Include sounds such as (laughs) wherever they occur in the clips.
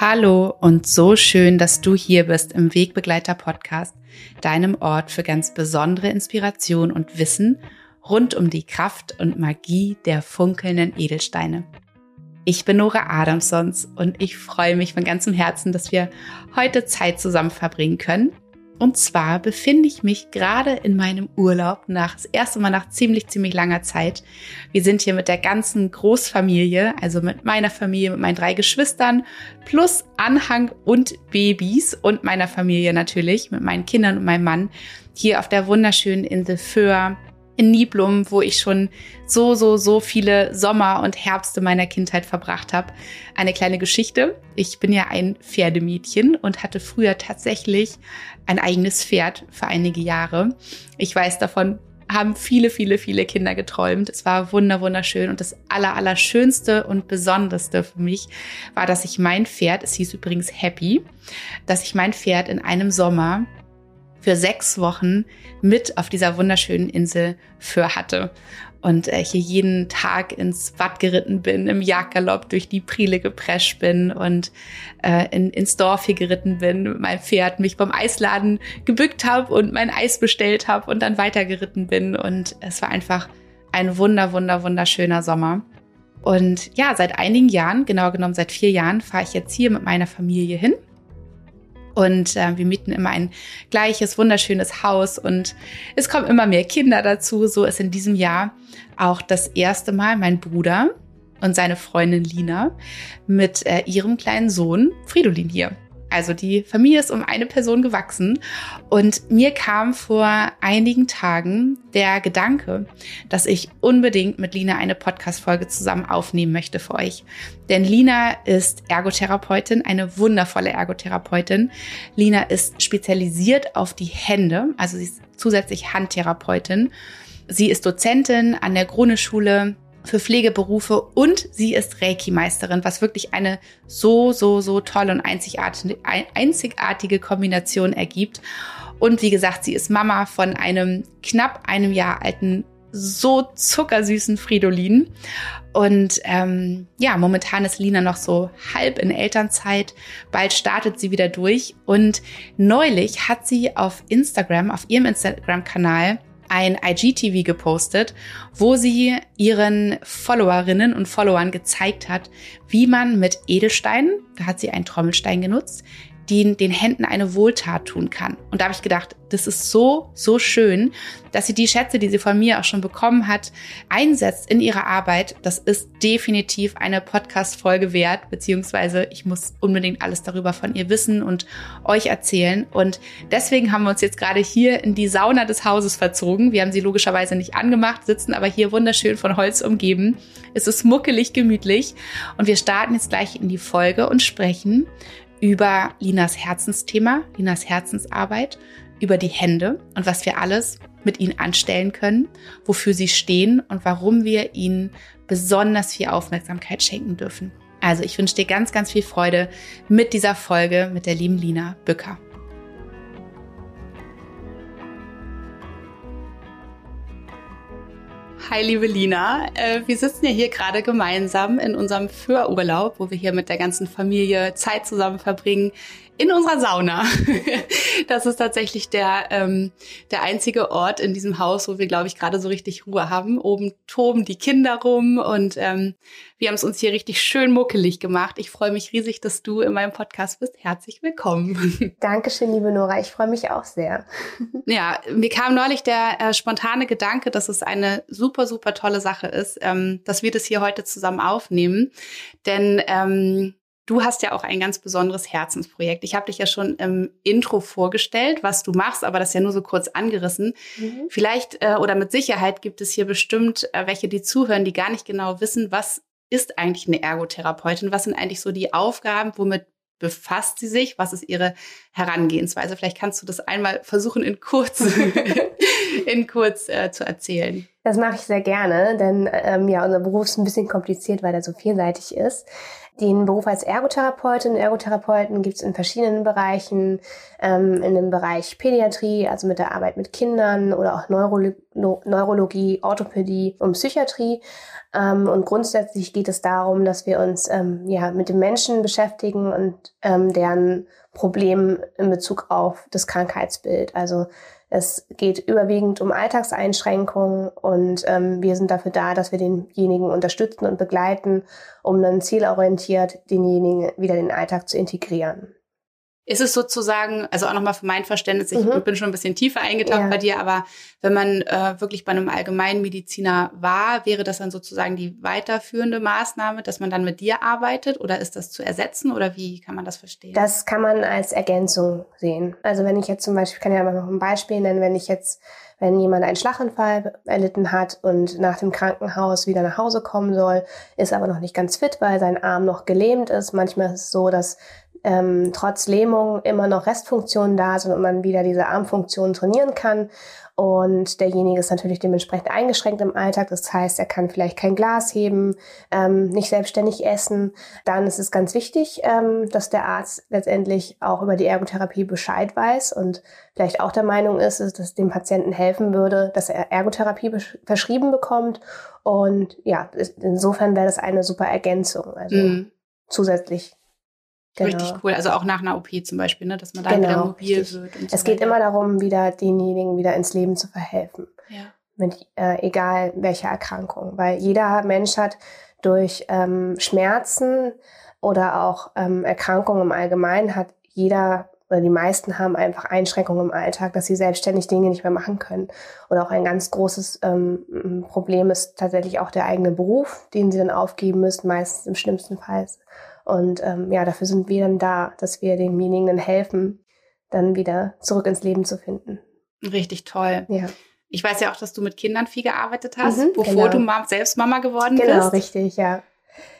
Hallo und so schön, dass du hier bist im Wegbegleiter Podcast, deinem Ort für ganz besondere Inspiration und Wissen rund um die Kraft und Magie der funkelnden Edelsteine. Ich bin Nora Adamsons und ich freue mich von ganzem Herzen, dass wir heute Zeit zusammen verbringen können und zwar befinde ich mich gerade in meinem Urlaub nach das erste Mal nach ziemlich, ziemlich langer Zeit. Wir sind hier mit der ganzen Großfamilie, also mit meiner Familie, mit meinen drei Geschwistern, plus Anhang und Babys und meiner Familie natürlich, mit meinen Kindern und meinem Mann, hier auf der wunderschönen Insel Föhr in Niblum, wo ich schon so, so, so viele Sommer und Herbste meiner Kindheit verbracht habe. Eine kleine Geschichte. Ich bin ja ein Pferdemädchen und hatte früher tatsächlich ein eigenes Pferd für einige Jahre. Ich weiß davon, haben viele, viele, viele Kinder geträumt. Es war wunder, wunderschön. Und das aller, aller und besonderste für mich war, dass ich mein Pferd, es hieß übrigens Happy, dass ich mein Pferd in einem Sommer für sechs Wochen mit auf dieser wunderschönen Insel für hatte. Und äh, hier jeden Tag ins Watt geritten bin, im Jagdgalopp durch die Priele geprescht bin und äh, in, ins Dorf hier geritten bin, meinem Pferd mich beim Eisladen gebückt habe und mein Eis bestellt habe und dann weitergeritten bin. Und es war einfach ein wunder, wunder, wunderschöner Sommer. Und ja, seit einigen Jahren, genau genommen seit vier Jahren, fahre ich jetzt hier mit meiner Familie hin und äh, wir mieten immer ein gleiches, wunderschönes Haus und es kommen immer mehr Kinder dazu. So ist in diesem Jahr auch das erste Mal mein Bruder und seine Freundin Lina mit äh, ihrem kleinen Sohn Fridolin hier. Also die Familie ist um eine Person gewachsen und mir kam vor einigen Tagen der Gedanke, dass ich unbedingt mit Lina eine Podcast-Folge zusammen aufnehmen möchte für euch. Denn Lina ist Ergotherapeutin, eine wundervolle Ergotherapeutin. Lina ist spezialisiert auf die Hände, also sie ist zusätzlich Handtherapeutin. Sie ist Dozentin an der Grune-Schule für Pflegeberufe und sie ist Reiki-Meisterin, was wirklich eine so, so, so tolle und einzigartige, Kombination ergibt. Und wie gesagt, sie ist Mama von einem knapp einem Jahr alten, so zuckersüßen Fridolin. Und ähm, ja, momentan ist Lina noch so halb in Elternzeit. Bald startet sie wieder durch. Und neulich hat sie auf Instagram, auf ihrem Instagram-Kanal, ein IGTV gepostet, wo sie ihren Followerinnen und Followern gezeigt hat, wie man mit Edelsteinen, da hat sie einen Trommelstein genutzt, die den Händen eine Wohltat tun kann. Und da habe ich gedacht, das ist so, so schön, dass sie die Schätze, die sie von mir auch schon bekommen hat, einsetzt in ihrer Arbeit. Das ist definitiv eine Podcast-Folge wert, beziehungsweise ich muss unbedingt alles darüber von ihr wissen und euch erzählen. Und deswegen haben wir uns jetzt gerade hier in die Sauna des Hauses verzogen. Wir haben sie logischerweise nicht angemacht, sitzen aber hier wunderschön von Holz umgeben. Es ist muckelig, gemütlich. Und wir starten jetzt gleich in die Folge und sprechen über Linas Herzensthema, Linas Herzensarbeit, über die Hände und was wir alles mit ihnen anstellen können, wofür sie stehen und warum wir ihnen besonders viel Aufmerksamkeit schenken dürfen. Also ich wünsche dir ganz, ganz viel Freude mit dieser Folge mit der lieben Lina Bücker. Hi, liebe Lina. Äh, wir sitzen ja hier gerade gemeinsam in unserem Förurlaub, wo wir hier mit der ganzen Familie Zeit zusammen verbringen in unserer Sauna. (laughs) das ist tatsächlich der, ähm, der einzige Ort in diesem Haus, wo wir, glaube ich, gerade so richtig Ruhe haben. Oben toben die Kinder rum und ähm, wir haben es uns hier richtig schön muckelig gemacht. Ich freue mich riesig, dass du in meinem Podcast bist. Herzlich willkommen. (laughs) Dankeschön, liebe Nora. Ich freue mich auch sehr. (laughs) ja, mir kam neulich der äh, spontane Gedanke, dass es eine super, super tolle Sache ist, ähm, dass wir das hier heute zusammen aufnehmen. Denn ähm, Du hast ja auch ein ganz besonderes Herzensprojekt. Ich habe dich ja schon im Intro vorgestellt, was du machst, aber das ja nur so kurz angerissen. Mhm. Vielleicht äh, oder mit Sicherheit gibt es hier bestimmt äh, welche, die zuhören, die gar nicht genau wissen, was ist eigentlich eine Ergotherapeutin? Was sind eigentlich so die Aufgaben? Womit befasst sie sich? Was ist ihre Herangehensweise? Vielleicht kannst du das einmal versuchen, in kurz, (laughs) in kurz äh, zu erzählen. Das mache ich sehr gerne, denn ähm, ja, unser Beruf ist ein bisschen kompliziert, weil er so vielseitig ist. Den Beruf als Ergotherapeutin, Ergotherapeuten gibt es in verschiedenen Bereichen, ähm, in dem Bereich Pädiatrie, also mit der Arbeit mit Kindern oder auch Neurolo Neurologie, Orthopädie und Psychiatrie. Ähm, und grundsätzlich geht es darum, dass wir uns ähm, ja mit den Menschen beschäftigen und ähm, deren Problemen in Bezug auf das Krankheitsbild. Also es geht überwiegend um Alltagseinschränkungen und ähm, wir sind dafür da, dass wir denjenigen unterstützen und begleiten, um dann zielorientiert denjenigen wieder in den Alltag zu integrieren. Ist es sozusagen, also auch nochmal für mein Verständnis, ich mhm. bin schon ein bisschen tiefer eingetaucht ja. bei dir, aber wenn man äh, wirklich bei einem Allgemeinmediziner war, wäre das dann sozusagen die weiterführende Maßnahme, dass man dann mit dir arbeitet oder ist das zu ersetzen oder wie kann man das verstehen? Das kann man als Ergänzung sehen. Also wenn ich jetzt zum Beispiel, ich kann ja mal noch ein Beispiel nennen, wenn ich jetzt wenn jemand einen Schlaganfall erlitten hat und nach dem Krankenhaus wieder nach Hause kommen soll, ist aber noch nicht ganz fit, weil sein Arm noch gelähmt ist. Manchmal ist es so, dass ähm, trotz Lähmung immer noch Restfunktionen da sind und man wieder diese Armfunktion trainieren kann. Und derjenige ist natürlich dementsprechend eingeschränkt im Alltag. Das heißt, er kann vielleicht kein Glas heben, ähm, nicht selbstständig essen. Dann ist es ganz wichtig, ähm, dass der Arzt letztendlich auch über die Ergotherapie Bescheid weiß und vielleicht auch der Meinung ist, dass es dem Patienten helfen würde, dass er Ergotherapie verschrieben bekommt. Und ja, insofern wäre das eine super Ergänzung. Also mhm. zusätzlich Genau. Richtig cool. Also auch nach einer OP zum Beispiel, ne? dass man da genau, wieder mobil richtig. wird. Und so es geht immer darum, wieder denjenigen wieder ins Leben zu verhelfen. Ja. Mit äh, egal welcher Erkrankung. Weil jeder Mensch hat durch ähm, Schmerzen oder auch ähm, Erkrankungen im Allgemeinen hat jeder oder die meisten haben einfach Einschränkungen im Alltag, dass sie selbstständig Dinge nicht mehr machen können. Oder auch ein ganz großes ähm, Problem ist tatsächlich auch der eigene Beruf, den sie dann aufgeben müssen, meistens im schlimmsten Fall. Und ähm, ja, dafür sind wir dann da, dass wir demjenigen dann helfen, dann wieder zurück ins Leben zu finden. Richtig toll. Ja. Ich weiß ja auch, dass du mit Kindern viel gearbeitet hast, mhm, bevor genau. du selbst Mama geworden genau, bist. Genau, richtig, ja.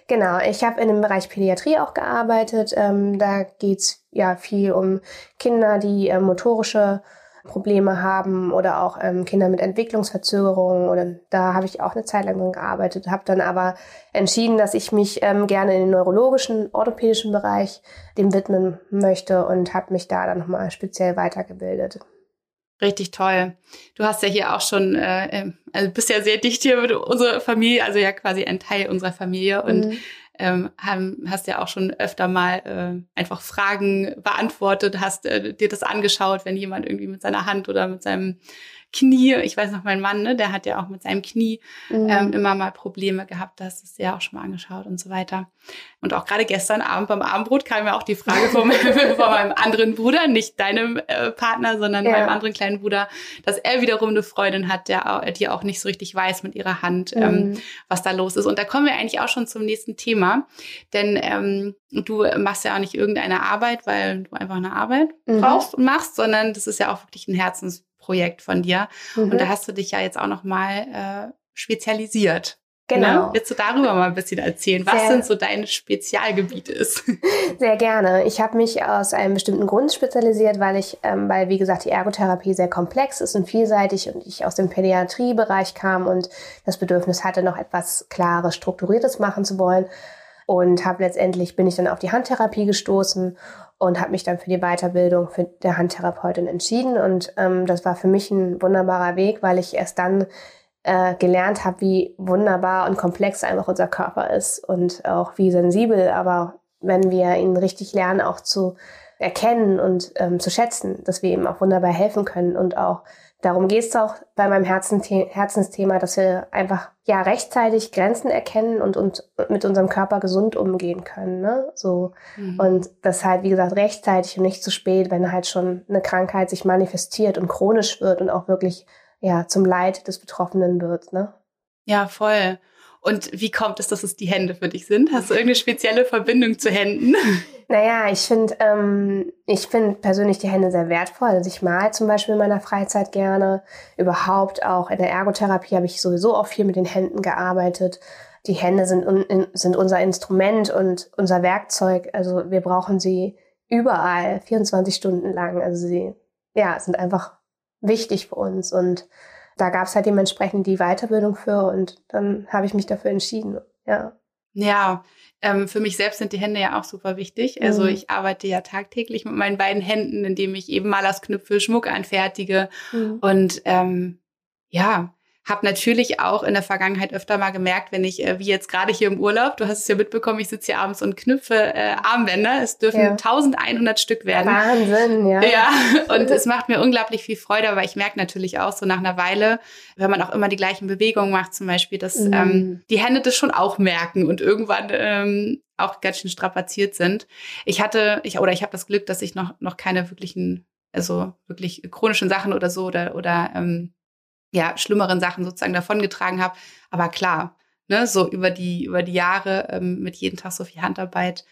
Genau, ich habe in dem Bereich Pädiatrie auch gearbeitet. Ähm, da geht's ja viel um Kinder, die äh, motorische Probleme haben oder auch ähm, Kinder mit Entwicklungsverzögerungen. Oder da habe ich auch eine Zeit lang dran gearbeitet, habe dann aber entschieden, dass ich mich ähm, gerne in den neurologischen, orthopädischen Bereich dem widmen möchte und habe mich da dann nochmal speziell weitergebildet. Richtig toll. Du hast ja hier auch schon, äh, also bist ja sehr dicht hier mit unserer Familie, also ja quasi ein Teil unserer Familie und mhm ähm, hast ja auch schon öfter mal äh, einfach Fragen beantwortet, hast äh, dir das angeschaut, wenn jemand irgendwie mit seiner Hand oder mit seinem Knie, ich weiß noch, mein Mann, ne, der hat ja auch mit seinem Knie mhm. ähm, immer mal Probleme gehabt, das ist ja auch schon mal angeschaut und so weiter. Und auch gerade gestern Abend beim Abendbrot kam ja auch die Frage von, meinem, (laughs) von meinem anderen Bruder, nicht deinem äh, Partner, sondern ja. meinem anderen kleinen Bruder, dass er wiederum eine Freundin hat, der, die auch nicht so richtig weiß mit ihrer Hand, ähm, mhm. ähm, was da los ist. Und da kommen wir eigentlich auch schon zum nächsten Thema, denn ähm, du machst ja auch nicht irgendeine Arbeit, weil du einfach eine Arbeit mhm. brauchst und machst, sondern das ist ja auch wirklich ein Herzens Projekt von dir. Mhm. Und da hast du dich ja jetzt auch noch mal äh, spezialisiert. Ne? Genau. Ne? Willst du darüber mal ein bisschen erzählen, was Sehr, sind so deine Spezialgebiete ist? (laughs) Sehr gerne. Ich habe mich aus einem bestimmten Grund spezialisiert, weil ich, ähm, weil wie gesagt die Ergotherapie sehr komplex ist und vielseitig und ich aus dem Pädiatriebereich kam und das Bedürfnis hatte, noch etwas Klares, Strukturiertes machen zu wollen. Und habe letztendlich bin ich dann auf die Handtherapie gestoßen und habe mich dann für die Weiterbildung für der Handtherapeutin entschieden. Und ähm, das war für mich ein wunderbarer Weg, weil ich erst dann äh, gelernt habe, wie wunderbar und komplex einfach unser Körper ist und auch wie sensibel. Aber wenn wir ihn richtig lernen, auch zu erkennen und ähm, zu schätzen, dass wir ihm auch wunderbar helfen können und auch Darum geht es auch bei meinem Herzensthema, dass wir einfach ja rechtzeitig Grenzen erkennen und, und mit unserem Körper gesund umgehen können. Ne? So. Mhm. Und das halt, wie gesagt, rechtzeitig und nicht zu spät, wenn halt schon eine Krankheit sich manifestiert und chronisch wird und auch wirklich ja zum Leid des Betroffenen wird. Ne? Ja, voll. Und wie kommt es, dass es die Hände für dich sind? Hast du irgendeine spezielle Verbindung zu Händen? Naja, ich finde ähm, ich finde persönlich die Hände sehr wertvoll. Also ich mal zum Beispiel in meiner Freizeit gerne. Überhaupt auch in der Ergotherapie habe ich sowieso auch viel mit den Händen gearbeitet. Die Hände sind, sind unser Instrument und unser Werkzeug. Also wir brauchen sie überall, 24 Stunden lang. Also sie ja, sind einfach wichtig für uns. Und da gab es halt dementsprechend die Weiterbildung für und dann habe ich mich dafür entschieden. Ja. Ja, ähm, für mich selbst sind die Hände ja auch super wichtig. Also mhm. ich arbeite ja tagtäglich mit meinen beiden Händen, indem ich eben Malersknüpfe, Schmuck anfertige. Mhm. Und ähm, ja, habe natürlich auch in der Vergangenheit öfter mal gemerkt, wenn ich, äh, wie jetzt gerade hier im Urlaub, du hast es ja mitbekommen, ich sitze hier abends und knüpfe äh, Armbänder. Es dürfen ja. 1100 Stück werden. Wahnsinn, ja. (laughs) Ja, und (laughs) es macht mir unglaublich viel Freude, aber ich merke natürlich auch so nach einer Weile, wenn man auch immer die gleichen Bewegungen macht, zum Beispiel, dass mhm. ähm, die Hände das schon auch merken und irgendwann ähm, auch ganz schön strapaziert sind. Ich hatte, ich oder ich habe das Glück, dass ich noch noch keine wirklichen, also wirklich chronischen Sachen oder so oder oder ähm, ja, schlimmeren Sachen sozusagen davongetragen habe. Aber klar, ne, so über die, über die Jahre ähm, mit jedem Tag so viel Handarbeit,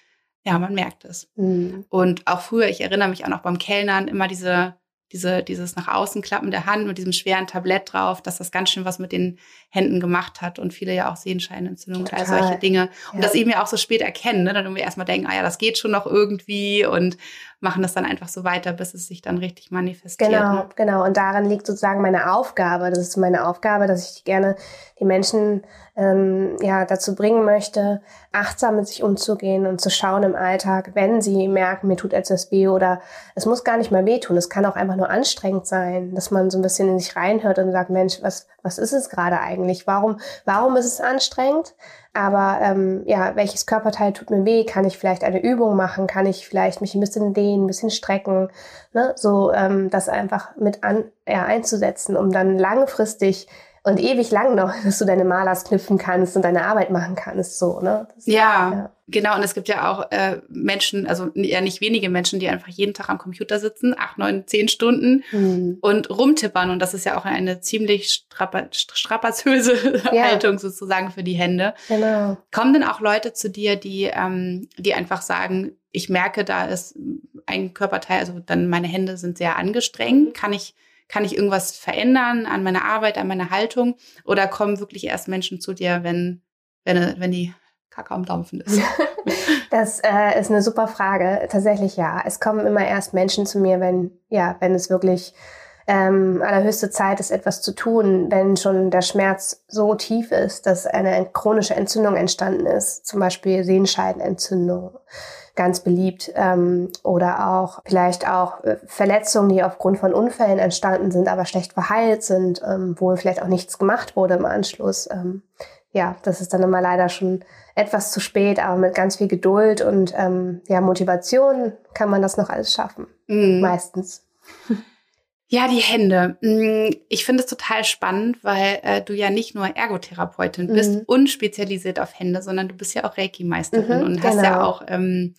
ja, man merkt es. Mhm. Und auch früher, ich erinnere mich auch noch beim Kellnern, immer diese diese, dieses nach außen klappen der Hand mit diesem schweren Tablett drauf, dass das ganz schön was mit den Händen gemacht hat und viele ja auch Sehenscheinentzündungen und all solche Dinge. Und das eben ja auch so spät erkennen, ne? dann irgendwie erstmal denken, ah ja, das geht schon noch irgendwie und machen das dann einfach so weiter, bis es sich dann richtig manifestiert. Genau, ne? genau. Und daran liegt sozusagen meine Aufgabe. Das ist meine Aufgabe, dass ich gerne die Menschen ähm, ja dazu bringen möchte, achtsam mit sich umzugehen und zu schauen im Alltag, wenn sie merken, mir tut etwas weh oder es muss gar nicht mal wehtun. Es kann auch einfach nur anstrengend sein, dass man so ein bisschen in sich reinhört und sagt, Mensch, was was ist es gerade eigentlich? Warum warum ist es anstrengend? Aber ähm, ja, welches Körperteil tut mir weh? Kann ich vielleicht eine Übung machen? Kann ich vielleicht mich ein bisschen dehnen, ein bisschen strecken? Ne? So ähm, das einfach mit an, ja, einzusetzen, um dann langfristig und ewig lang noch, (laughs) dass du deine Malers knüpfen kannst und deine Arbeit machen kannst, so, ne? Das, ja, ja, genau. Und es gibt ja auch äh, Menschen, also eher nicht wenige Menschen, die einfach jeden Tag am Computer sitzen, acht, neun, zehn Stunden mhm. und rumtippern. Und das ist ja auch eine ziemlich strapa strapazöse (laughs) ja. Haltung sozusagen für die Hände. Genau. Kommen denn auch Leute zu dir, die, ähm, die einfach sagen, ich merke, da ist ein Körperteil, also dann meine Hände sind sehr angestrengt, kann ich kann ich irgendwas verändern an meiner Arbeit, an meiner Haltung? Oder kommen wirklich erst Menschen zu dir, wenn, wenn, wenn die Kacke am Dampfen ist? (laughs) Das äh, ist eine super Frage. Tatsächlich ja. Es kommen immer erst Menschen zu mir, wenn, ja, wenn es wirklich ähm, allerhöchste Zeit ist, etwas zu tun, wenn schon der Schmerz so tief ist, dass eine chronische Entzündung entstanden ist, zum Beispiel Sehenscheidenentzündung ganz beliebt. Ähm, oder auch vielleicht auch äh, Verletzungen, die aufgrund von Unfällen entstanden sind, aber schlecht verheilt sind, ähm, wo vielleicht auch nichts gemacht wurde im Anschluss. Ähm, ja, das ist dann immer leider schon etwas zu spät, aber mit ganz viel Geduld und ähm, ja, Motivation kann man das noch alles schaffen. Mhm. Meistens. (laughs) Ja, die Hände. Mm, ich finde es total spannend, weil äh, du ja nicht nur Ergotherapeutin mhm. bist, unspezialisiert auf Hände, sondern du bist ja auch Reiki-Meisterin mhm, und hast ja genau. auch ähm,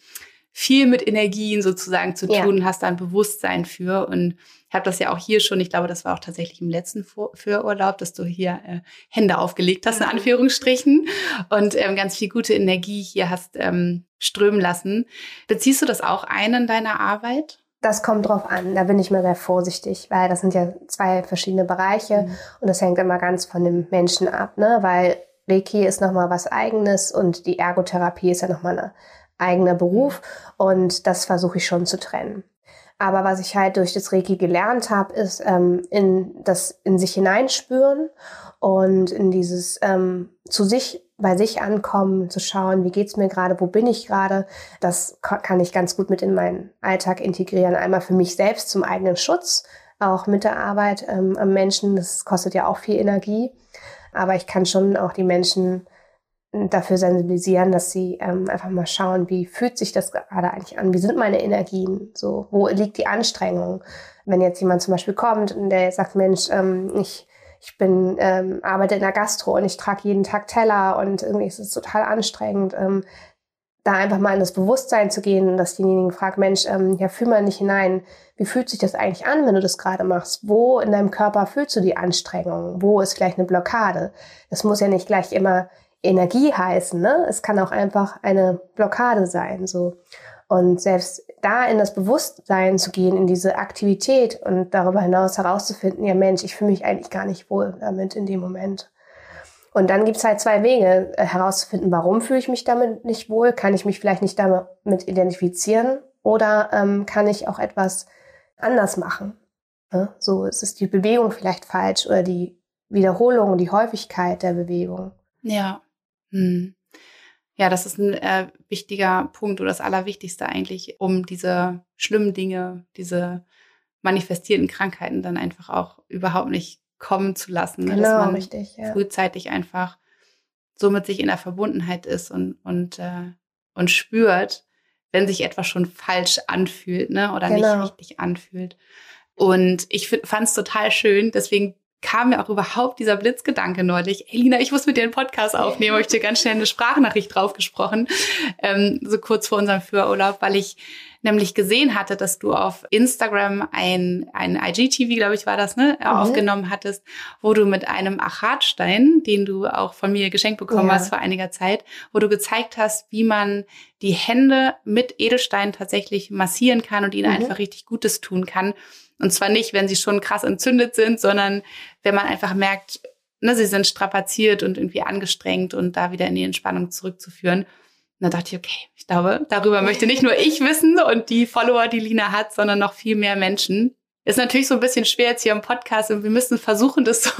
viel mit Energien sozusagen zu tun, ja. hast da ein Bewusstsein für und ich habe das ja auch hier schon, ich glaube, das war auch tatsächlich im letzten Vorurlaub, dass du hier äh, Hände aufgelegt hast, in mhm. Anführungsstrichen, und ähm, ganz viel gute Energie hier hast ähm, strömen lassen. Beziehst du das auch ein in deiner Arbeit? Das kommt drauf an. Da bin ich mir sehr vorsichtig, weil das sind ja zwei verschiedene Bereiche mhm. und das hängt immer ganz von dem Menschen ab, ne? Weil Reiki ist nochmal was eigenes und die Ergotherapie ist ja nochmal ein eigener Beruf und das versuche ich schon zu trennen. Aber was ich halt durch das Reiki gelernt habe, ist ähm, in das in sich hineinspüren und in dieses ähm, zu sich bei sich ankommen, zu schauen, wie geht's mir gerade, wo bin ich gerade. Das kann ich ganz gut mit in meinen Alltag integrieren. Einmal für mich selbst zum eigenen Schutz, auch mit der Arbeit ähm, am Menschen. Das kostet ja auch viel Energie. Aber ich kann schon auch die Menschen dafür sensibilisieren, dass sie ähm, einfach mal schauen, wie fühlt sich das gerade eigentlich an? Wie sind meine Energien? So, wo liegt die Anstrengung? Wenn jetzt jemand zum Beispiel kommt und der sagt, Mensch, ähm, ich ich bin, ähm, arbeite in der Gastro und ich trage jeden Tag Teller und irgendwie ist es total anstrengend, ähm, da einfach mal in das Bewusstsein zu gehen und dass diejenigen fragen, Mensch, ähm, ja, fühl mal nicht hinein, wie fühlt sich das eigentlich an, wenn du das gerade machst? Wo in deinem Körper fühlst du die Anstrengung? Wo ist vielleicht eine Blockade? Das muss ja nicht gleich immer Energie heißen, ne? Es kann auch einfach eine Blockade sein, so. Und selbst da in das Bewusstsein zu gehen, in diese Aktivität und darüber hinaus herauszufinden, ja Mensch, ich fühle mich eigentlich gar nicht wohl damit in dem Moment. Und dann gibt's halt zwei Wege, äh, herauszufinden, warum fühle ich mich damit nicht wohl, kann ich mich vielleicht nicht damit identifizieren oder ähm, kann ich auch etwas anders machen. Ne? So es die Bewegung vielleicht falsch oder die Wiederholung, die Häufigkeit der Bewegung. Ja. Hm. Ja, das ist ein äh, wichtiger Punkt oder das Allerwichtigste eigentlich, um diese schlimmen Dinge, diese manifestierten Krankheiten dann einfach auch überhaupt nicht kommen zu lassen. Ne? Genau, dass man richtig, ja. frühzeitig einfach so mit sich in der Verbundenheit ist und, und, äh, und spürt, wenn sich etwas schon falsch anfühlt, ne? Oder genau. nicht richtig anfühlt. Und ich fand es total schön, deswegen kam mir auch überhaupt dieser Blitzgedanke neulich. Elina, ich muss mit dir einen Podcast aufnehmen, habe ich dir ganz schnell eine Sprachnachricht draufgesprochen, ähm, so kurz vor unserem Führurlaub, weil ich nämlich gesehen hatte, dass du auf Instagram ein, ein IGTV, glaube ich, war das, ne, mhm. aufgenommen hattest, wo du mit einem Achatstein, den du auch von mir geschenkt bekommen ja. hast vor einiger Zeit, wo du gezeigt hast, wie man die Hände mit Edelstein tatsächlich massieren kann und ihnen mhm. einfach richtig Gutes tun kann. Und zwar nicht, wenn sie schon krass entzündet sind, sondern wenn man einfach merkt, ne, sie sind strapaziert und irgendwie angestrengt und da wieder in die Entspannung zurückzuführen. Und da dachte ich, okay, ich glaube, darüber möchte nicht nur ich wissen und die Follower, die Lina hat, sondern noch viel mehr Menschen. Ist natürlich so ein bisschen schwer jetzt hier im Podcast und wir müssen versuchen, das so,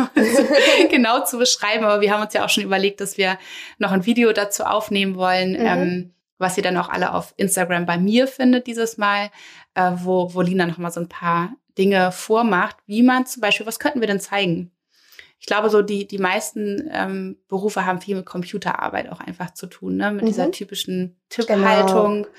(laughs) genau zu beschreiben. Aber wir haben uns ja auch schon überlegt, dass wir noch ein Video dazu aufnehmen wollen, mhm. ähm, was ihr dann auch alle auf Instagram bei mir findet dieses Mal, äh, wo, wo Lina noch mal so ein paar Dinge vormacht, wie man zum Beispiel, was könnten wir denn zeigen? Ich glaube, so die, die meisten ähm, Berufe haben viel mit Computerarbeit auch einfach zu tun, ne? mit mhm. dieser typischen Tipphaltung. Genau.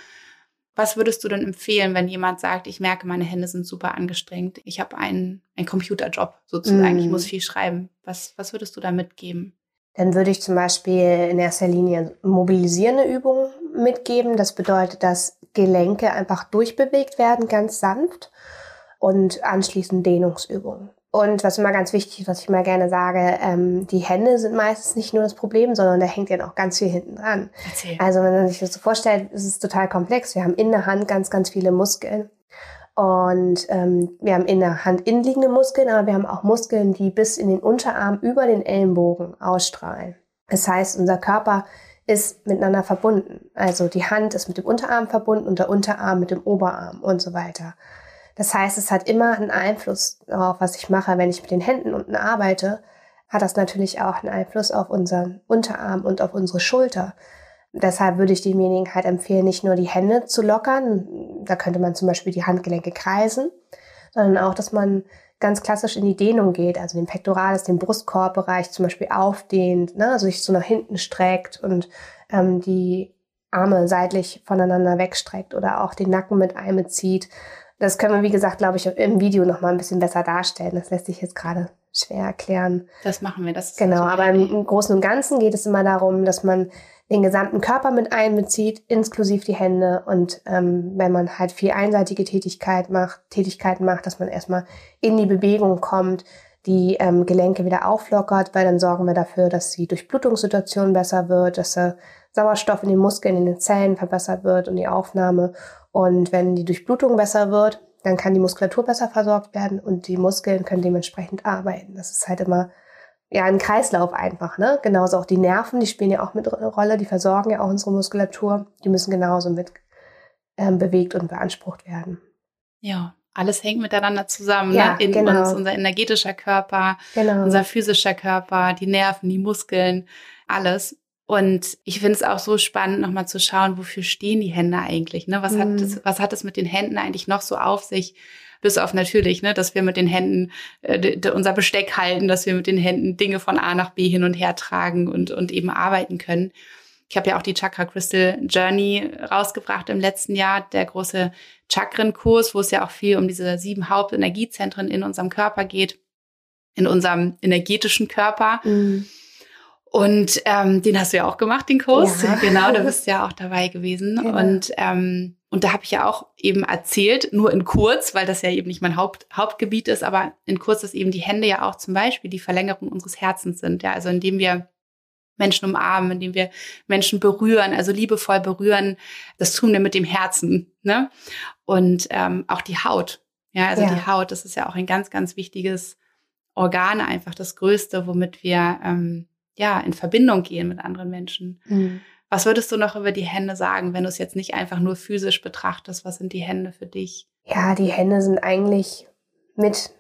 Was würdest du denn empfehlen, wenn jemand sagt, ich merke, meine Hände sind super angestrengt, ich habe einen, einen Computerjob sozusagen, mhm. ich muss viel schreiben. Was, was würdest du da mitgeben? Dann würde ich zum Beispiel in erster Linie mobilisierende Übungen mitgeben. Das bedeutet, dass Gelenke einfach durchbewegt werden, ganz sanft und anschließend Dehnungsübungen. Und was immer ganz wichtig ist, was ich mal gerne sage, ähm, die Hände sind meistens nicht nur das Problem, sondern da hängt ja noch ganz viel hinten dran. Erzähl. Also wenn man sich das so vorstellt, ist es total komplex. Wir haben in der Hand ganz, ganz viele Muskeln. Und ähm, wir haben in der Hand innenliegende Muskeln, aber wir haben auch Muskeln, die bis in den Unterarm über den Ellenbogen ausstrahlen. Das heißt, unser Körper ist miteinander verbunden. Also die Hand ist mit dem Unterarm verbunden und der Unterarm mit dem Oberarm und so weiter. Das heißt, es hat immer einen Einfluss darauf, was ich mache. Wenn ich mit den Händen unten arbeite, hat das natürlich auch einen Einfluss auf unseren Unterarm und auf unsere Schulter. Deshalb würde ich demjenigen halt empfehlen, nicht nur die Hände zu lockern, da könnte man zum Beispiel die Handgelenke kreisen, sondern auch, dass man ganz klassisch in die Dehnung geht, also den Pektoralis, den Brustkorbbereich zum Beispiel aufdehnt, ne? sich so nach hinten streckt und ähm, die Arme seitlich voneinander wegstreckt oder auch den Nacken mit einbezieht. Das können wir, wie gesagt, glaube ich, im Video noch mal ein bisschen besser darstellen. Das lässt sich jetzt gerade schwer erklären. Das machen wir. Das genau, aber im Großen und Ganzen geht es immer darum, dass man den gesamten Körper mit einbezieht, inklusive die Hände. Und ähm, wenn man halt viel einseitige Tätigkeit macht, Tätigkeiten macht, dass man erstmal in die Bewegung kommt, die ähm, Gelenke wieder auflockert, weil dann sorgen wir dafür, dass die Durchblutungssituation besser wird, dass der Sauerstoff in den Muskeln, in den Zellen verbessert wird und die Aufnahme. Und wenn die Durchblutung besser wird, dann kann die Muskulatur besser versorgt werden und die Muskeln können dementsprechend arbeiten. Das ist halt immer ja ein Kreislauf einfach, ne? Genauso auch die Nerven, die spielen ja auch mit eine Rolle, die versorgen ja auch unsere Muskulatur. Die müssen genauso mit ähm, bewegt und beansprucht werden. Ja, alles hängt miteinander zusammen. Ja, ne? In genau. uns, unser energetischer Körper, genau. unser physischer Körper, die Nerven, die Muskeln, alles. Und ich finde es auch so spannend, nochmal zu schauen, wofür stehen die Hände eigentlich? Ne? Was, mhm. hat es, was hat es mit den Händen eigentlich noch so auf sich? Bis auf natürlich, ne, dass wir mit den Händen äh, unser Besteck halten, dass wir mit den Händen Dinge von A nach B hin und her tragen und, und eben arbeiten können. Ich habe ja auch die Chakra Crystal Journey rausgebracht im letzten Jahr, der große Chakrenkurs, wo es ja auch viel um diese sieben Hauptenergiezentren in unserem Körper geht, in unserem energetischen Körper. Mhm. Und ähm, den hast du ja auch gemacht, den Kurs. Ja. Genau, da bist du ja auch dabei gewesen. Genau. Und, ähm, und da habe ich ja auch eben erzählt, nur in kurz, weil das ja eben nicht mein Haupt, Hauptgebiet ist, aber in kurz, dass eben die Hände ja auch zum Beispiel die Verlängerung unseres Herzens sind. Ja, also indem wir Menschen umarmen, indem wir Menschen berühren, also liebevoll berühren, das tun wir mit dem Herzen. Ne? Und ähm, auch die Haut. Ja, also ja. die Haut, das ist ja auch ein ganz, ganz wichtiges Organ, einfach das Größte, womit wir ähm, ja, in Verbindung gehen mit anderen Menschen. Mhm. Was würdest du noch über die Hände sagen, wenn du es jetzt nicht einfach nur physisch betrachtest? Was sind die Hände für dich? Ja, die Hände sind eigentlich mit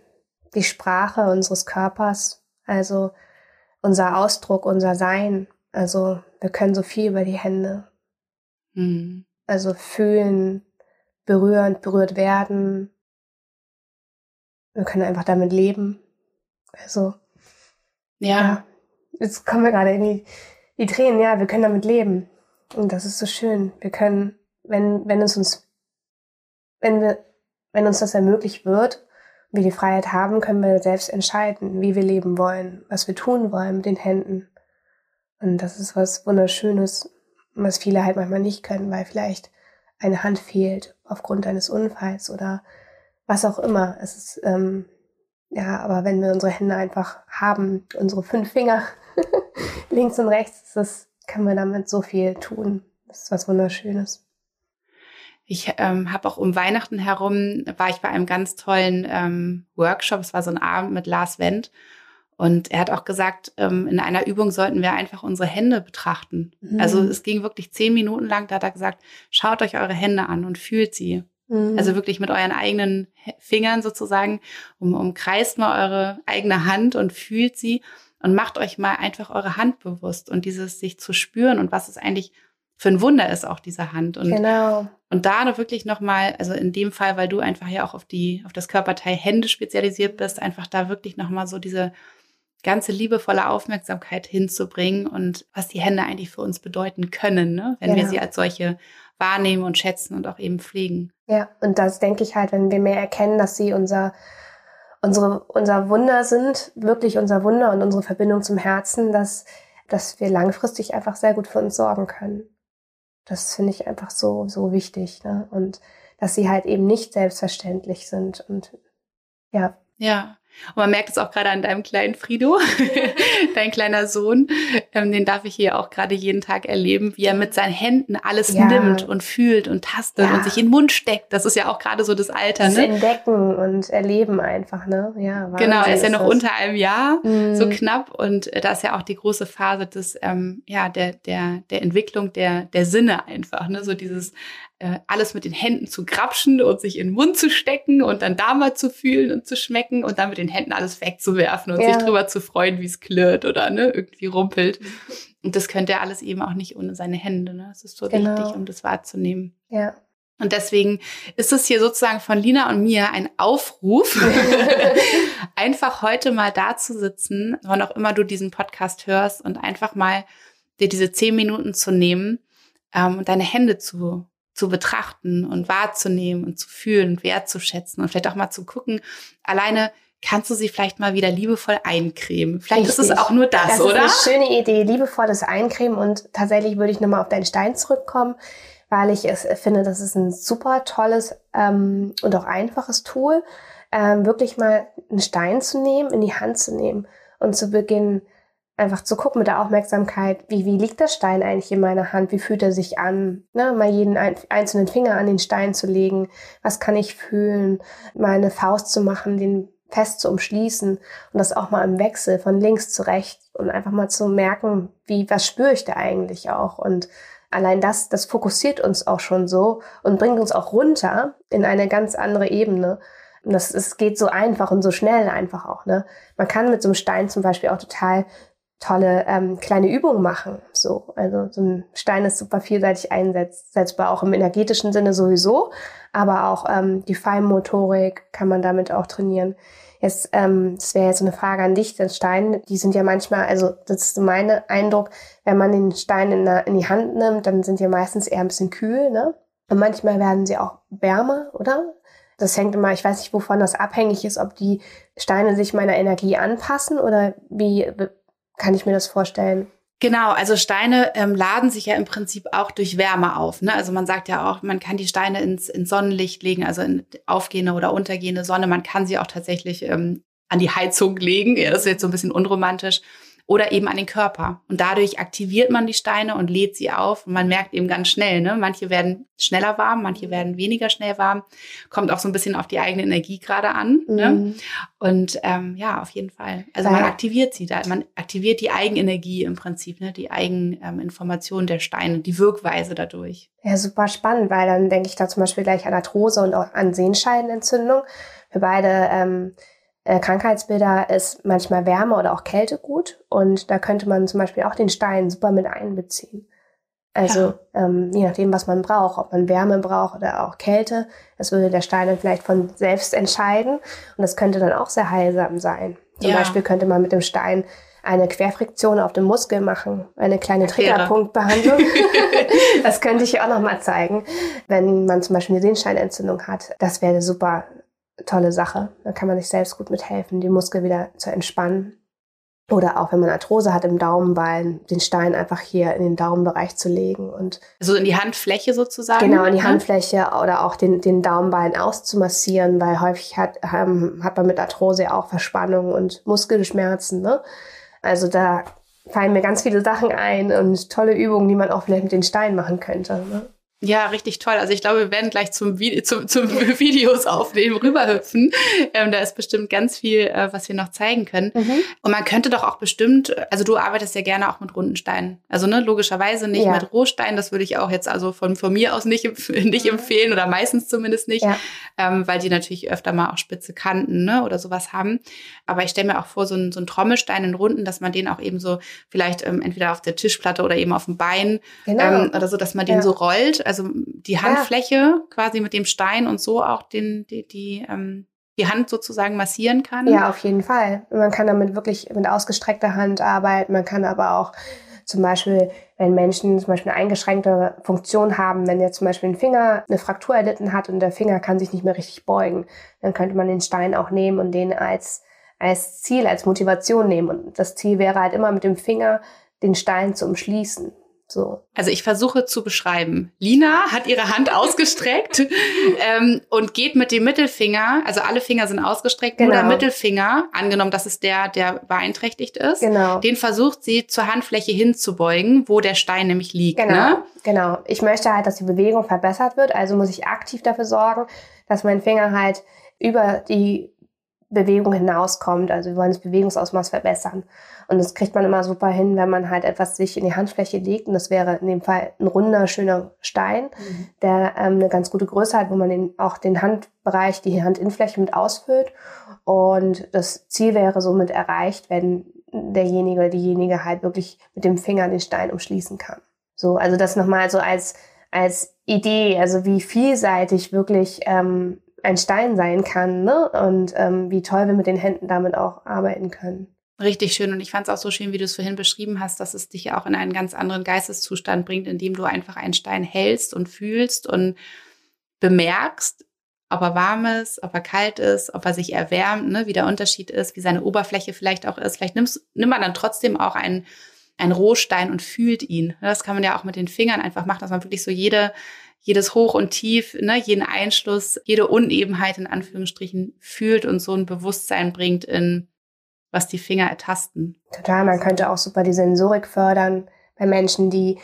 die Sprache unseres Körpers, also unser Ausdruck, unser Sein. Also wir können so viel über die Hände. Mhm. Also fühlen, berühren, berührt werden. Wir können einfach damit leben. Also ja. ja. Jetzt kommen wir gerade in die, die Tränen. Ja, wir können damit leben. Und das ist so schön. Wir können, wenn, wenn es uns, wenn wir, wenn uns das ermöglicht wird, wir die Freiheit haben, können wir selbst entscheiden, wie wir leben wollen, was wir tun wollen mit den Händen. Und das ist was Wunderschönes, was viele halt manchmal nicht können, weil vielleicht eine Hand fehlt aufgrund eines Unfalls oder was auch immer. Es ist, ähm, ja, aber wenn wir unsere Hände einfach haben, unsere fünf Finger (laughs) links und rechts, das können wir damit so viel tun. Das ist was Wunderschönes. Ich ähm, habe auch um Weihnachten herum, war ich bei einem ganz tollen ähm, Workshop, es war so ein Abend mit Lars Wendt. Und er hat auch gesagt, ähm, in einer Übung sollten wir einfach unsere Hände betrachten. Mhm. Also es ging wirklich zehn Minuten lang, da hat er gesagt, schaut euch eure Hände an und fühlt sie. Mhm. Also wirklich mit euren eigenen Fingern sozusagen, um, umkreist mal eure eigene Hand und fühlt sie und macht euch mal einfach eure Hand bewusst und dieses sich zu spüren und was es eigentlich für ein Wunder ist auch diese Hand. Und, genau. Und da wirklich nochmal, also in dem Fall, weil du einfach ja auch auf die, auf das Körperteil Hände spezialisiert bist, einfach da wirklich nochmal so diese ganze liebevolle Aufmerksamkeit hinzubringen und was die Hände eigentlich für uns bedeuten können, ne? wenn genau. wir sie als solche wahrnehmen und schätzen und auch eben pflegen. Ja, und das denke ich halt, wenn wir mehr erkennen, dass sie unser, unsere, unser Wunder sind, wirklich unser Wunder und unsere Verbindung zum Herzen, dass, dass wir langfristig einfach sehr gut für uns sorgen können. Das finde ich einfach so, so wichtig. Ne? Und dass sie halt eben nicht selbstverständlich sind. Und ja. Ja. Und man merkt es auch gerade an deinem kleinen Frido, (laughs) (laughs) dein kleiner Sohn. Ähm, den darf ich hier auch gerade jeden Tag erleben, wie er mit seinen Händen alles ja. nimmt und fühlt und tastet ja. und sich in den Mund steckt. Das ist ja auch gerade so das Alter. Das ne? Entdecken und erleben einfach, ne? Ja, genau, er ist ja noch das. unter einem Jahr, mhm. so knapp. Und da ist ja auch die große Phase des, ähm, ja, der, der, der Entwicklung der, der Sinne einfach, ne? So dieses äh, alles mit den Händen zu grapschen und sich in den Mund zu stecken und dann da mal zu fühlen und zu schmecken und dann mit den Händen alles wegzuwerfen und ja. sich drüber zu freuen, wie es klirrt oder ne, irgendwie rumpelt. Und das könnte er alles eben auch nicht ohne seine Hände. Ne? Das ist so genau. wichtig, um das wahrzunehmen. Ja. Und deswegen ist es hier sozusagen von Lina und mir ein Aufruf, (laughs) einfach heute mal da zu sitzen, wann auch immer du diesen Podcast hörst und einfach mal dir diese zehn Minuten zu nehmen ähm, und deine Hände zu zu betrachten und wahrzunehmen und zu fühlen und wertzuschätzen und vielleicht auch mal zu gucken, alleine kannst du sie vielleicht mal wieder liebevoll eincremen. Vielleicht Richtig. ist es auch nur das, das oder? Das ist eine schöne Idee, liebevolles Eincremen und tatsächlich würde ich nochmal auf deinen Stein zurückkommen, weil ich es finde, das ist ein super tolles ähm, und auch einfaches Tool, ähm, wirklich mal einen Stein zu nehmen, in die Hand zu nehmen und zu beginnen, einfach zu gucken mit der Aufmerksamkeit, wie, wie liegt der Stein eigentlich in meiner Hand, wie fühlt er sich an, ne? mal jeden einzelnen Finger an den Stein zu legen, was kann ich fühlen, mal eine Faust zu machen, den fest zu umschließen und das auch mal im Wechsel von links zu rechts und einfach mal zu merken, wie, was spüre ich da eigentlich auch und allein das, das fokussiert uns auch schon so und bringt uns auch runter in eine ganz andere Ebene. Und das, es geht so einfach und so schnell einfach auch, ne? Man kann mit so einem Stein zum Beispiel auch total tolle ähm, kleine Übungen machen. So, also so ein Stein ist super vielseitig einsetzbar, auch im energetischen Sinne sowieso, aber auch ähm, die Feinmotorik kann man damit auch trainieren. Jetzt, ähm, das wäre jetzt eine Frage an dich, das Stein, die sind ja manchmal, also das ist mein Eindruck, wenn man den Stein in, in die Hand nimmt, dann sind die meistens eher ein bisschen kühl, ne? Und manchmal werden sie auch wärmer, oder? Das hängt immer, ich weiß nicht, wovon das abhängig ist, ob die Steine sich meiner Energie anpassen oder wie kann ich mir das vorstellen? Genau, also Steine ähm, laden sich ja im Prinzip auch durch Wärme auf. Ne? Also man sagt ja auch, man kann die Steine ins, ins Sonnenlicht legen, also in aufgehende oder untergehende Sonne. Man kann sie auch tatsächlich ähm, an die Heizung legen. Ja, das ist jetzt so ein bisschen unromantisch oder eben an den Körper. Und dadurch aktiviert man die Steine und lädt sie auf. Und man merkt eben ganz schnell, ne? manche werden schneller warm, manche werden weniger schnell warm. Kommt auch so ein bisschen auf die eigene Energie gerade an. Ne? Mhm. Ne? Und ähm, ja, auf jeden Fall. Also man aktiviert sie da, man aktiviert die Eigenenergie im Prinzip, ne? die Eigeninformation ähm, der Steine, die Wirkweise dadurch. Ja, super spannend, weil dann denke ich da zum Beispiel gleich an Arthrose und auch an Sehenscheidenentzündung. Wir beide ähm, äh, Krankheitsbilder ist manchmal Wärme oder auch Kälte gut. Und da könnte man zum Beispiel auch den Stein super mit einbeziehen. Also ja. ähm, je nachdem, was man braucht, ob man Wärme braucht oder auch Kälte, das würde der Stein dann vielleicht von selbst entscheiden. Und das könnte dann auch sehr heilsam sein. Zum ja. Beispiel könnte man mit dem Stein eine Querfriktion auf dem Muskel machen, eine kleine Triggerpunktbehandlung. (laughs) das könnte ich auch noch mal zeigen, wenn man zum Beispiel eine Sehnsteinentzündung hat. Das wäre super tolle Sache. Da kann man sich selbst gut mithelfen, den Muskel wieder zu entspannen. Oder auch wenn man Arthrose hat im Daumenbein, den Stein einfach hier in den Daumenbereich zu legen und. So in die Handfläche sozusagen? Genau, in die Handfläche oder auch den, den Daumenbein auszumassieren, weil häufig hat, ähm, hat man mit Arthrose auch Verspannung und Muskelschmerzen. Ne? Also da fallen mir ganz viele Sachen ein und tolle Übungen, die man auch vielleicht mit den Steinen machen könnte. Ne? Ja, richtig toll. Also ich glaube, wir werden gleich zum, Vide (laughs) zum, zum Videos aufnehmen, rüberhüpfen. Ähm, da ist bestimmt ganz viel, äh, was wir noch zeigen können. Mhm. Und man könnte doch auch bestimmt, also du arbeitest ja gerne auch mit runden Steinen. Also ne, logischerweise nicht ja. mit Rohsteinen. Das würde ich auch jetzt also von, von mir aus nicht, (laughs) nicht mhm. empfehlen oder meistens zumindest nicht, ja. ähm, weil die natürlich öfter mal auch spitze Kanten ne, oder sowas haben. Aber ich stelle mir auch vor, so ein, so ein Trommelstein in runden, dass man den auch eben so vielleicht ähm, entweder auf der Tischplatte oder eben auf dem Bein genau. ähm, oder so, dass man den ja. so rollt also die Handfläche ja. quasi mit dem Stein und so auch den, die, die, ähm, die Hand sozusagen massieren kann. Ja, auf jeden Fall. Man kann damit wirklich mit ausgestreckter Hand arbeiten. Man kann aber auch zum Beispiel, wenn Menschen zum Beispiel eine eingeschränkte Funktion haben, wenn jetzt zum Beispiel ein Finger eine Fraktur erlitten hat und der Finger kann sich nicht mehr richtig beugen, dann könnte man den Stein auch nehmen und den als, als Ziel, als Motivation nehmen. Und das Ziel wäre halt immer mit dem Finger den Stein zu umschließen. So. Also ich versuche zu beschreiben. Lina hat ihre Hand (laughs) ausgestreckt ähm, und geht mit dem Mittelfinger, also alle Finger sind ausgestreckt, genau. nur der Mittelfinger, angenommen, das ist der, der beeinträchtigt ist, genau. den versucht sie zur Handfläche hinzubeugen, wo der Stein nämlich liegt. Genau, ne? genau. Ich möchte halt, dass die Bewegung verbessert wird, also muss ich aktiv dafür sorgen, dass mein Finger halt über die Bewegung hinauskommt. Also wir wollen das Bewegungsausmaß verbessern. Und das kriegt man immer super hin, wenn man halt etwas sich in die Handfläche legt. Und das wäre in dem Fall ein runder, schöner Stein, mhm. der ähm, eine ganz gute Größe hat, wo man den, auch den Handbereich, die Handinnenfläche mit ausfüllt. Und das Ziel wäre somit erreicht, wenn derjenige oder diejenige halt wirklich mit dem Finger den Stein umschließen kann. So, also das nochmal so als, als Idee, also wie vielseitig wirklich ähm, ein Stein sein kann ne? und ähm, wie toll wir mit den Händen damit auch arbeiten können. Richtig schön. Und ich fand es auch so schön, wie du es vorhin beschrieben hast, dass es dich ja auch in einen ganz anderen Geisteszustand bringt, indem du einfach einen Stein hältst und fühlst und bemerkst, ob er warm ist, ob er kalt ist, ob er sich erwärmt, ne, wie der Unterschied ist, wie seine Oberfläche vielleicht auch ist. Vielleicht nimmst, nimmt man dann trotzdem auch einen, einen Rohstein und fühlt ihn. Das kann man ja auch mit den Fingern einfach machen, dass man wirklich so jede, jedes Hoch und Tief, ne, jeden Einschluss, jede Unebenheit in Anführungsstrichen fühlt und so ein Bewusstsein bringt in was die Finger ertasten. Total, man könnte auch super die Sensorik fördern bei Menschen, die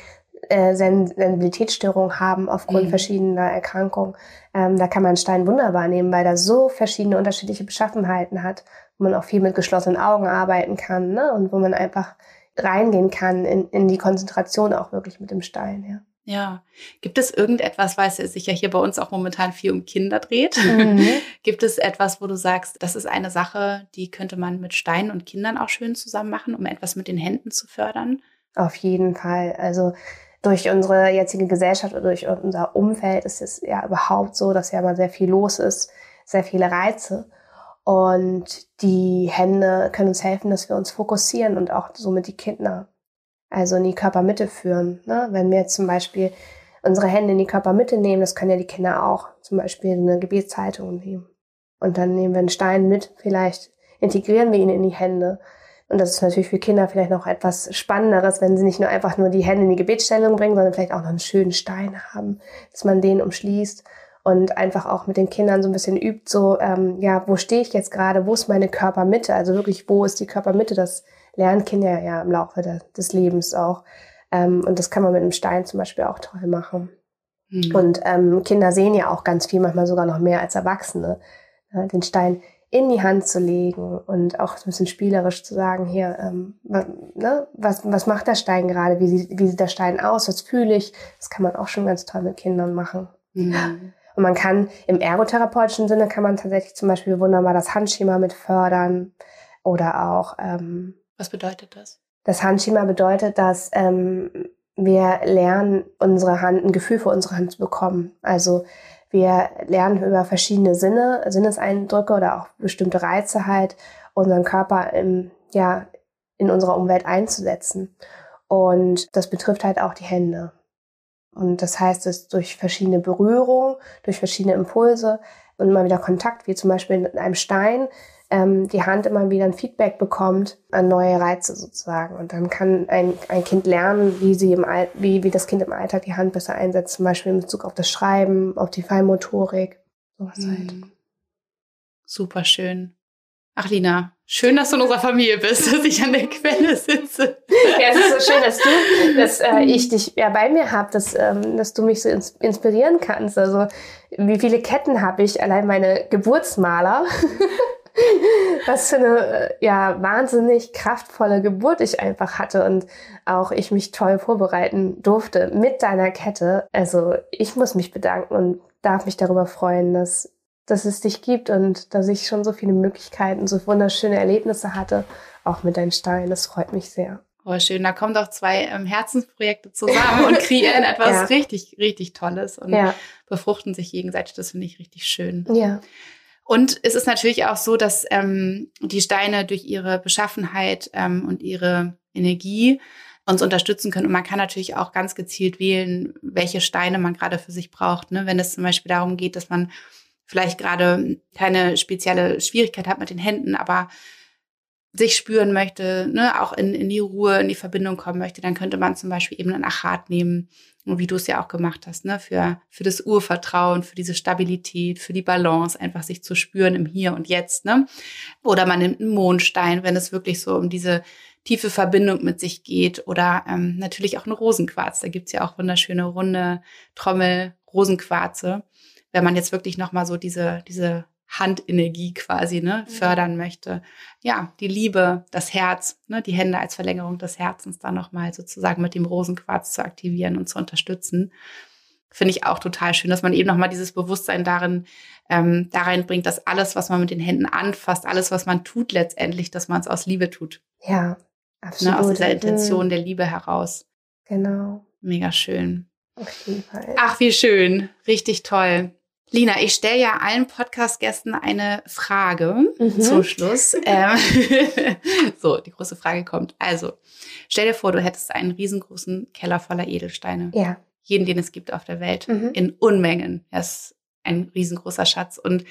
äh, Sensibilitätsstörungen haben aufgrund mhm. verschiedener Erkrankungen. Ähm, da kann man Stein wunderbar nehmen, weil er so verschiedene unterschiedliche Beschaffenheiten hat, wo man auch viel mit geschlossenen Augen arbeiten kann ne? und wo man einfach reingehen kann in, in die Konzentration auch wirklich mit dem Stein. Ja. Ja. Gibt es irgendetwas, weil es sich ja hier bei uns auch momentan viel um Kinder dreht? Mhm. (laughs) Gibt es etwas, wo du sagst, das ist eine Sache, die könnte man mit Steinen und Kindern auch schön zusammen machen, um etwas mit den Händen zu fördern? Auf jeden Fall. Also durch unsere jetzige Gesellschaft oder durch unser Umfeld ist es ja überhaupt so, dass ja mal sehr viel los ist, sehr viele Reize. Und die Hände können uns helfen, dass wir uns fokussieren und auch somit die Kinder also in die Körpermitte führen. Ne? Wenn wir jetzt zum Beispiel unsere Hände in die Körpermitte nehmen, das können ja die Kinder auch, zum Beispiel eine Gebetshaltung nehmen. Und dann nehmen wir einen Stein mit, vielleicht integrieren wir ihn in die Hände. Und das ist natürlich für Kinder vielleicht noch etwas Spannenderes, wenn sie nicht nur einfach nur die Hände in die Gebetsstellung bringen, sondern vielleicht auch noch einen schönen Stein haben, dass man den umschließt und einfach auch mit den Kindern so ein bisschen übt, so, ähm, ja, wo stehe ich jetzt gerade, wo ist meine Körpermitte? Also wirklich, wo ist die Körpermitte? Das lernen Kinder ja im Laufe de, des Lebens auch. Ähm, und das kann man mit einem Stein zum Beispiel auch toll machen. Mhm. Und ähm, Kinder sehen ja auch ganz viel, manchmal sogar noch mehr als Erwachsene. Ja, den Stein in die Hand zu legen und auch ein bisschen spielerisch zu sagen, hier, ähm, was, ne, was, was macht der Stein gerade? Wie sieht, wie sieht der Stein aus? Was fühle ich? Das kann man auch schon ganz toll mit Kindern machen. Mhm. Und man kann im ergotherapeutischen Sinne kann man tatsächlich zum Beispiel wunderbar das Handschema mit fördern oder auch. Ähm, Was bedeutet das? Das Handschema bedeutet, dass ähm, wir lernen, unsere Hand, ein Gefühl für unsere Hand zu bekommen. Also wir lernen über verschiedene Sinne, Sinneseindrücke oder auch bestimmte Reize halt, unseren Körper im, ja, in unserer Umwelt einzusetzen. Und das betrifft halt auch die Hände. Und das heißt, dass durch verschiedene Berührungen, durch verschiedene Impulse und immer wieder Kontakt, wie zum Beispiel mit einem Stein, ähm, die Hand immer wieder ein Feedback bekommt an neue Reize sozusagen. Und dann kann ein, ein Kind lernen, wie, sie im Al wie, wie das Kind im Alltag die Hand besser einsetzt, zum Beispiel in Bezug auf das Schreiben, auf die Feinmotorik, sowas hm. halt. Super schön. Ach, Lina, schön, dass du in unserer Familie bist, (laughs) dass ich an der Quelle sitze. Ja, es ist so schön, dass du, dass äh, ich dich ja bei mir habe, dass, ähm, dass du mich so ins inspirieren kannst. Also wie viele Ketten habe ich? Allein meine Geburtsmaler. (laughs) Was für eine äh, ja wahnsinnig kraftvolle Geburt ich einfach hatte und auch ich mich toll vorbereiten durfte mit deiner Kette. Also ich muss mich bedanken und darf mich darüber freuen, dass dass es dich gibt und dass ich schon so viele Möglichkeiten, so wunderschöne Erlebnisse hatte, auch mit deinen Steinen. Das freut mich sehr. Oh, schön. Da kommen doch zwei ähm, Herzensprojekte zusammen und kreieren (laughs) etwas ja. richtig, richtig Tolles und ja. befruchten sich gegenseitig. Das finde ich richtig schön. Ja. Und es ist natürlich auch so, dass ähm, die Steine durch ihre Beschaffenheit ähm, und ihre Energie uns unterstützen können. Und man kann natürlich auch ganz gezielt wählen, welche Steine man gerade für sich braucht. Ne? Wenn es zum Beispiel darum geht, dass man vielleicht gerade keine spezielle Schwierigkeit hat mit den Händen, aber sich spüren möchte, ne, auch in, in die Ruhe, in die Verbindung kommen möchte, dann könnte man zum Beispiel eben ein Achat nehmen, wie du es ja auch gemacht hast, ne, für, für das Urvertrauen, für diese Stabilität, für die Balance, einfach sich zu spüren im Hier und Jetzt, ne. Oder man nimmt einen Mondstein, wenn es wirklich so um diese tiefe Verbindung mit sich geht. Oder ähm, natürlich auch eine Rosenquarz. Da gibt's ja auch wunderschöne runde Trommel, Rosenquarze wenn man jetzt wirklich nochmal so diese, diese Handenergie quasi ne, mhm. fördern möchte. Ja, die Liebe, das Herz, ne, die Hände als Verlängerung des Herzens da nochmal sozusagen mit dem Rosenquarz zu aktivieren und zu unterstützen. Finde ich auch total schön, dass man eben nochmal dieses Bewusstsein darin, ähm, da reinbringt, dass alles, was man mit den Händen anfasst, alles, was man tut letztendlich, dass man es aus Liebe tut. Ja, absolut. Ne, aus dieser Intention der Liebe heraus. Genau. Mega schön. Auf jeden Fall. Ach, wie schön. Richtig toll. Lina, ich stelle ja allen Podcast-Gästen eine Frage mhm. zum Schluss. (laughs) Ähm, (laughs) so, die große Frage kommt. Also, stell dir vor, du hättest einen riesengroßen Keller voller Edelsteine. Ja. Jeden, den es gibt auf der Welt. Mhm. In Unmengen. Das ist ein riesengroßer Schatz. Und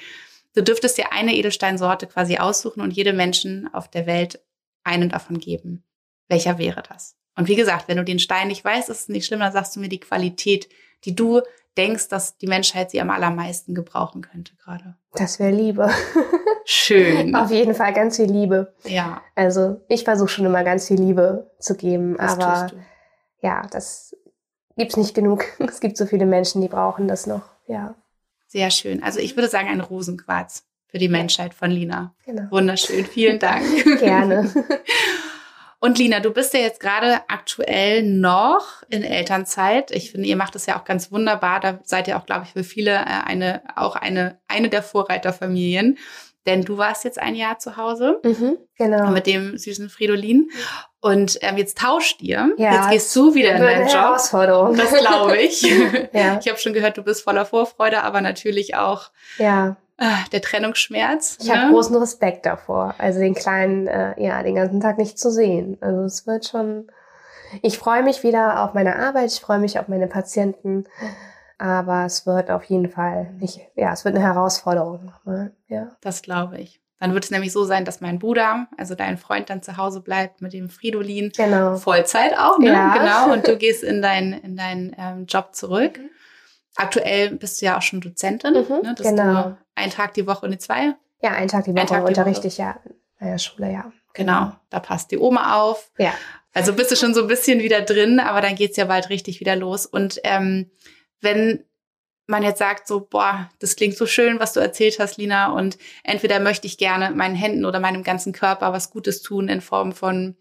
du dürftest dir eine Edelsteinsorte quasi aussuchen und jedem Menschen auf der Welt einen davon geben. Welcher wäre das? Und wie gesagt, wenn du den Stein nicht weißt, ist es nicht schlimm, dann sagst du mir die Qualität, die du denkst, dass die Menschheit sie am allermeisten gebrauchen könnte gerade? Das wäre Liebe. (laughs) Schön. Auf jeden Fall ganz viel Liebe. Ja. Also ich versuche schon immer ganz viel Liebe zu geben, das aber ja, das gibt's nicht genug. (laughs) Es gibt so viele Menschen, die brauchen das noch. Ja. Sehr schön. Also ich würde sagen ein Rosenquarz für die Menschheit von Lina. Genau. Wunderschön. Vielen Dank. (laughs) Gerne. Und Lina, du bist ja jetzt gerade aktuell noch in Elternzeit. Ich finde, ihr macht das ja auch ganz wunderbar. Da seid ihr auch, glaube ich, für viele äh, eine, auch eine, eine der Vorreiterfamilien. Denn du warst jetzt ein Jahr zu Hause mhm, genau. mit dem süßen Fridolin. Und ähm, jetzt tauscht ihr. Ja, jetzt gehst du wieder in deinen Job. Herausforderung. Das glaube ich. (laughs) ja. Ich habe schon gehört, du bist voller Vorfreude, aber natürlich auch ja. Ah, der Trennungsschmerz. Ich ne? habe großen Respekt davor, also den kleinen, äh, ja, den ganzen Tag nicht zu sehen. Also es wird schon. Ich freue mich wieder auf meine Arbeit, ich freue mich auf meine Patienten, aber es wird auf jeden Fall nicht, ja, es wird eine Herausforderung nochmal, ja. Das glaube ich. Dann wird es nämlich so sein, dass mein Bruder, also dein Freund, dann zu Hause bleibt mit dem Fridolin. Genau. Vollzeit auch, ne? Ja. Genau. Und du (laughs) gehst in deinen in deinen ähm, Job zurück. Mhm. Aktuell bist du ja auch schon Dozentin, mhm, ne? Genau. Einen Tag die Woche und die zwei? Ja, einen Tag die Woche Tag die unterrichte ich ja in der Schule, ja. Genau, da passt die Oma auf. Ja. Also bist du schon so ein bisschen wieder drin, aber dann geht's ja bald richtig wieder los. Und ähm, wenn man jetzt sagt, so, boah, das klingt so schön, was du erzählt hast, Lina, und entweder möchte ich gerne meinen Händen oder meinem ganzen Körper was Gutes tun in Form von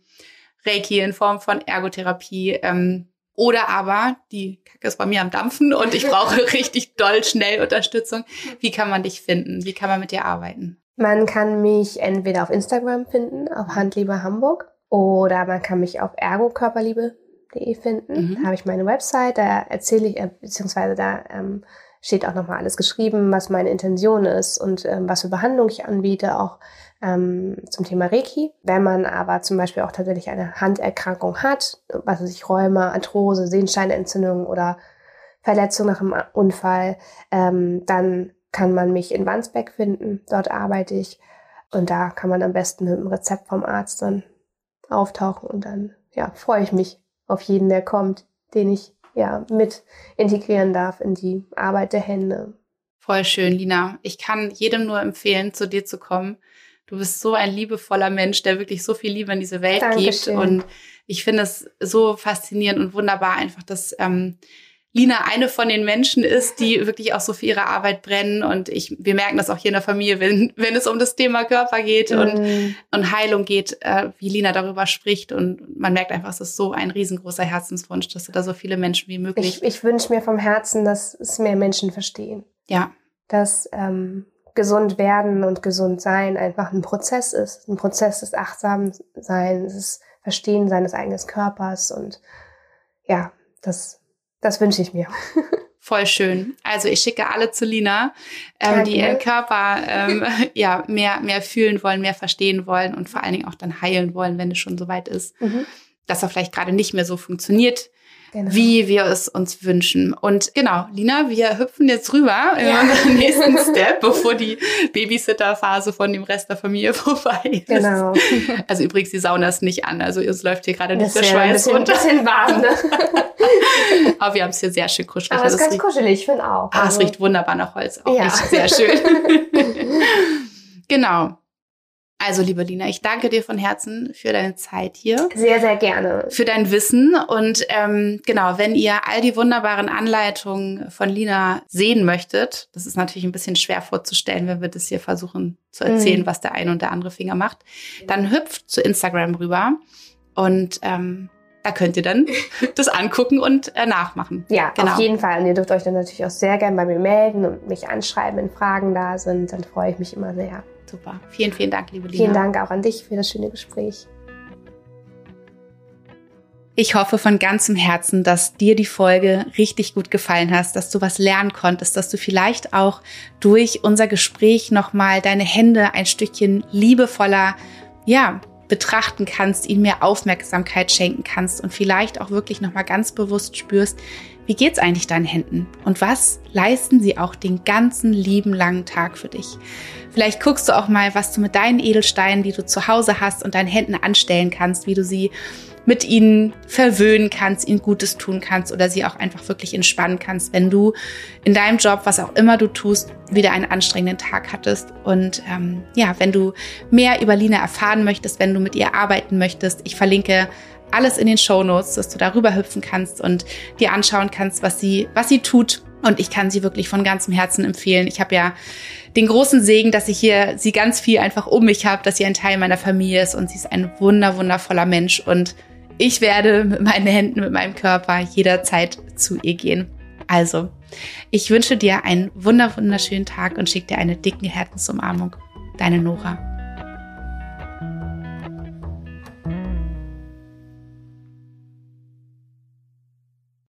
Reiki, in Form von Ergotherapie, ähm, Oder aber die Kacke ist bei mir am Dampfen und ich brauche (laughs) richtig doll schnell Unterstützung. Wie kann man dich finden? Wie kann man mit dir arbeiten? Man kann mich entweder auf Instagram finden, auf Handliebe Hamburg, oder man kann mich auf ergokörperliebe.de finden. Mhm. Da habe ich meine Website, da erzähle ich, äh, beziehungsweise da ähm, steht auch nochmal alles geschrieben, was meine Intention ist und ähm, was für Behandlung ich anbiete, auch ähm, zum Thema Reiki. Wenn man aber zum Beispiel auch tatsächlich eine Handerkrankung hat, was weiß ich, Rheuma, Arthrose, Sehensteinentzündung oder Verletzung nach einem Unfall, ähm, dann kann man mich in Wandsbeck finden. Dort arbeite ich. Und da kann man am besten mit dem Rezept vom Arzt dann auftauchen. Und dann, ja, freue ich mich auf jeden, der kommt, den ich ja mit integrieren darf in die Arbeit der Hände. Voll schön, Lina. Ich kann jedem nur empfehlen, zu dir zu kommen. Du bist so ein liebevoller Mensch, der wirklich so viel Liebe in diese Welt Dankeschön. gibt. Und ich finde es so faszinierend und wunderbar einfach, dass ähm, Lina eine von den Menschen ist, die wirklich auch so für ihre Arbeit brennen. Und ich, wir merken das auch hier in der Familie, wenn, wenn es um das Thema Körper geht mm. und, mhm. und Heilung geht, äh, wie Lina darüber spricht. Und man merkt einfach, es ist so ein riesengroßer Herzenswunsch, dass da so viele Menschen wie möglich. Ich, ich wünsche mir vom Herzen, dass es mehr Menschen verstehen. Ja. Dass ähm, gesund werden und gesund sein einfach ein Prozess ist. Ein Prozess des Achtsamseins, des Verstehen seines eigenen Körpers und ja, das das wünsche ich mir. (laughs) Voll schön. Also ich schicke alle zu Lina, ähm, die ihren Körper ähm, (laughs) ja mehr mehr fühlen wollen, mehr verstehen wollen und vor allen Dingen auch dann heilen wollen, wenn es schon soweit ist, mhm. dass er vielleicht gerade nicht mehr so funktioniert, Genau. wie wir es uns wünschen. Und genau, Lina, wir hüpfen jetzt rüber in ja. unseren (laughs) nächsten Step, bevor die Babysitter-Phase von dem Rest der Familie (laughs) vorbei ist. Genau. Also übrigens, die Sauna ist nicht an. Also es läuft hier gerade nicht der Schweiß runter. Ein bisschen warm, ne? (laughs) Aber wir haben es hier sehr schön kuschelig. Aber es ist ganz kuschelig, ich finde auch. Ah, also. es riecht wunderbar nach Holz. Auch ja. sehr schön. genau. Also, liebe Lina, ich danke dir von Herzen für deine Zeit hier. Sehr, sehr gerne. Für dein Wissen. Und ähm, genau, wenn ihr all die wunderbaren Anleitungen von Lina sehen möchtet, das ist natürlich ein bisschen schwer vorzustellen, wenn wir das hier versuchen zu erzählen, mhm. was der eine und der andere Finger macht, dann hüpft zu Instagram rüber und ähm, da könnt ihr dann (laughs) das angucken und äh, nachmachen. Ja, genau. auf jeden Fall. Und ihr dürft euch dann natürlich auch sehr gerne bei mir melden und mich anschreiben, wenn Fragen da sind. Dann freue ich mich immer sehr. Super. Vielen, vielen Dank, liebe Lina. Vielen Dank auch an dich für das schöne Gespräch. Ich hoffe von ganzem Herzen, dass dir die Folge richtig gut gefallen hat, dass du was lernen konntest, dass du vielleicht auch durch unser Gespräch nochmal deine Hände ein Stückchen liebevoller, ja, betrachten kannst, ihnen mehr Aufmerksamkeit schenken kannst und vielleicht auch wirklich nochmal ganz bewusst spürst, wie geht's eigentlich deinen Händen und was leisten sie auch den ganzen lieben langen Tag für dich? Vielleicht guckst du auch mal, was du mit deinen Edelsteinen, die du zu Hause hast und deinen Händen anstellen kannst, wie du sie mit ihnen verwöhnen kannst, ihnen Gutes tun kannst oder sie auch einfach wirklich entspannen kannst, wenn du in deinem Job, was auch immer du tust, wieder einen anstrengenden Tag hattest. Und ähm, ja, wenn du mehr über Lina erfahren möchtest, wenn du mit ihr arbeiten möchtest, ich verlinke alles in den Show Notes, dass du darüber hüpfen kannst und dir anschauen kannst, was sie, was sie tut. Und ich kann sie wirklich von ganzem Herzen empfehlen. Ich habe ja den großen Segen, dass ich hier sie ganz viel einfach um mich habe, dass sie ein Teil meiner Familie ist und sie ist ein wunder, wundervoller Mensch und ich werde mit meinen Händen, mit meinem Körper jederzeit zu ihr gehen. Also, ich wünsche dir einen wunderschönen Tag und schicke dir eine dicke Herzensumarmung. Deine Nora.